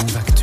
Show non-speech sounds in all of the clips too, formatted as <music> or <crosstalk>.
Impact.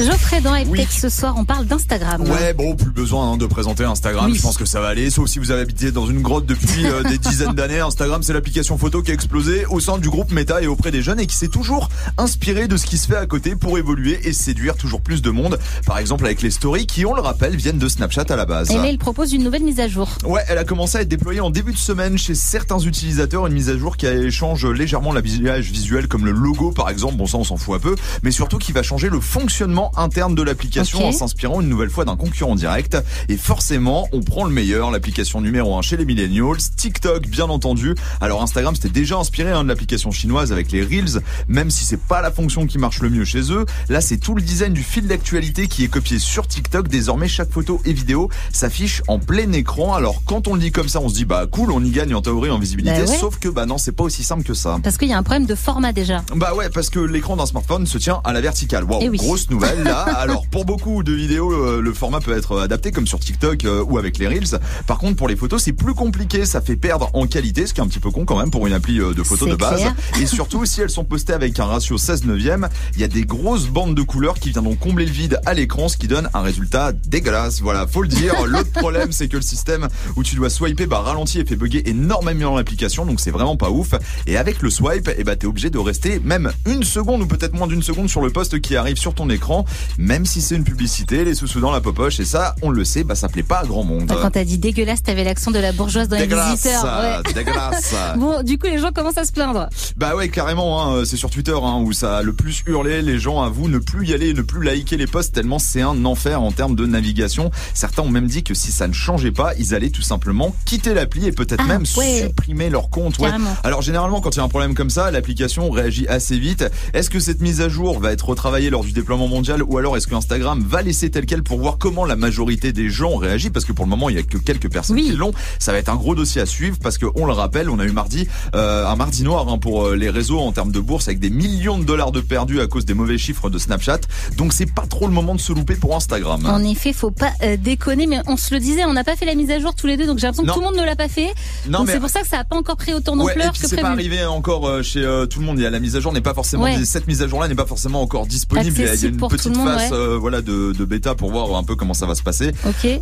Geoffrey dans Hightech Oui. ce soir, on parle d'Instagram. Ouais, bon, plus besoin hein, de présenter Instagram. Oui. Je pense que ça va aller. Sauf si vous avez habité dans une grotte depuis euh, des <laughs> dizaines d'années. Instagram, c'est l'application photo qui a explosé au sein du groupe Meta et auprès des jeunes et qui s'est toujours inspiré de ce qui se fait à côté pour évoluer et séduire toujours plus de monde. Par exemple, avec les stories qui, on le rappelle, viennent de Snapchat à la base. Et là, il propose une nouvelle mise à jour. Ouais, elle a commencé à être déployée en début de semaine chez certains utilisateurs, une mise à jour qui change légèrement l'habillage visuel comme le logo par exemple, bon ça on s'en fout un peu, mais surtout qui va changer le fonctionnement interne de l'application Ok. en s'inspirant une nouvelle fois d'un concurrent direct. Et forcément, on prend le meilleur, l'application numéro 1 chez les millennials, TikTok bien entendu. Alors Instagram c'était déjà inspiré hein, de l'application chinoise avec les Reels, même si c'est pas la fonction qui marche le mieux chez eux. Là c'est tout le design du fil d'actualité qui est copié sur TikTok. Désormais chaque photo et vidéo s'affiche en plein écran. Alors quand on le dit comme ça, on se dit bah cool, on y gagne en théorie en visibilité. Bah ouais. Sauf que bah non, c'est pas aussi simple que ça. Parce qu'il y a un problème de format déjà. Bah ouais, parce que l'écran d'un smartphone se tient à la verticale. Waouh, Eh oui. grosse nouvelle là. Alors pour beaucoup de vidéos, euh, le format peut être adapté comme sur TikTok euh, ou avec les Reels. Par contre, pour les photos, c'est plus compliqué. Ça fait perdre en qualité, ce qui est un petit peu con quand même pour une appli euh, de photos de base. clair. Et surtout, si elles sont postées avec un ratio 16 neuvième, il y a des grosses bandes de couleurs qui viendront combler le vide à l'écran, ce qui donne un résultat dégueulasse. Voilà, faut le dire. L'autre problème, c'est que le système où tu dois swiper bah, ralentit et fait bugger énormément l'application, donc c'est vraiment pas ouf. Et avec le swipe, eh bah, t'es obligé de rester même une seconde ou peut-être moins d'une seconde sur le poste qui arrive sur ton écran, même si c'est une publicité, les sous-sous dans la popoche. Et ça, on le sait, bah, ça plaît pas à grand monde. Bah, Quand t'as dit dégueulasse, t'avais l'accent de la bourgeoise dans les visiteurs. Ouais. <laughs> dégueulasse. <laughs> Bon, du coup, les gens commencent à se plaindre. Bah ouais, carrément, hein, c'est sur Twitter hein, où ça a le plus hurlé. Les gens avouent ne plus y aller, ne plus liker les posts tellement c'est un enfer en termes de navigation. Certains ont même dit que si ça ne changeait pas, ils allaient tout simplement quitter l'appli et peut-être Ah, même ouais. supprimer leur compte. Ouais. Alors généralement, quand il y a un problème comme ça, l'application réagit assez vite. Est-ce que cette mise à jour va être retravaillée lors du déploiement mondial? Ou alors est-ce que Instagram va laisser tel quel pour voir comment la majorité des gens réagit Parce que pour le moment, il y a que quelques personnes Oui. qui l'ont. Ça va être un gros dossier à suivre parce que on le rappelle, on a eu mardi euh, un mardi noir hein, pour euh, les réseaux en termes de bourse avec des millions de dollars de perdus à cause des mauvais chiffres de Snapchat. Donc c'est pas trop le moment de se louper pour Instagram. En effet, faut pas euh, déconner, mais on se le disait, on n'a pas fait la mise à jour tous les deux, donc j'ai l'impression que tout le monde ne l'a pas fait. Non, donc mais- c'est pour ça que ça a pas encore pris autant Ouais, d'ampleur puis que c'est pas arrivé encore euh, chez euh, tout le monde. Il y a la mise à jour n'est pas forcément Ouais. cette mise à jour là n'est pas forcément encore disponible. Il y a- une tout petite monde, phase ouais. euh, voilà de, de bêta pour voir un peu comment ça va se passer.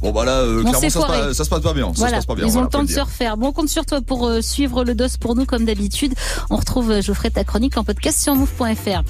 Bon bah là euh, clairement ça se, passe, ça se passe pas bien. Ça Voilà, se passe pas bien. ils ont voilà, le temps de se refaire. Bon, on compte sur toi pour euh, suivre le dos pour nous comme d'habitude. On retrouve euh, Geoffrey ta chronique en podcast sur move.fr.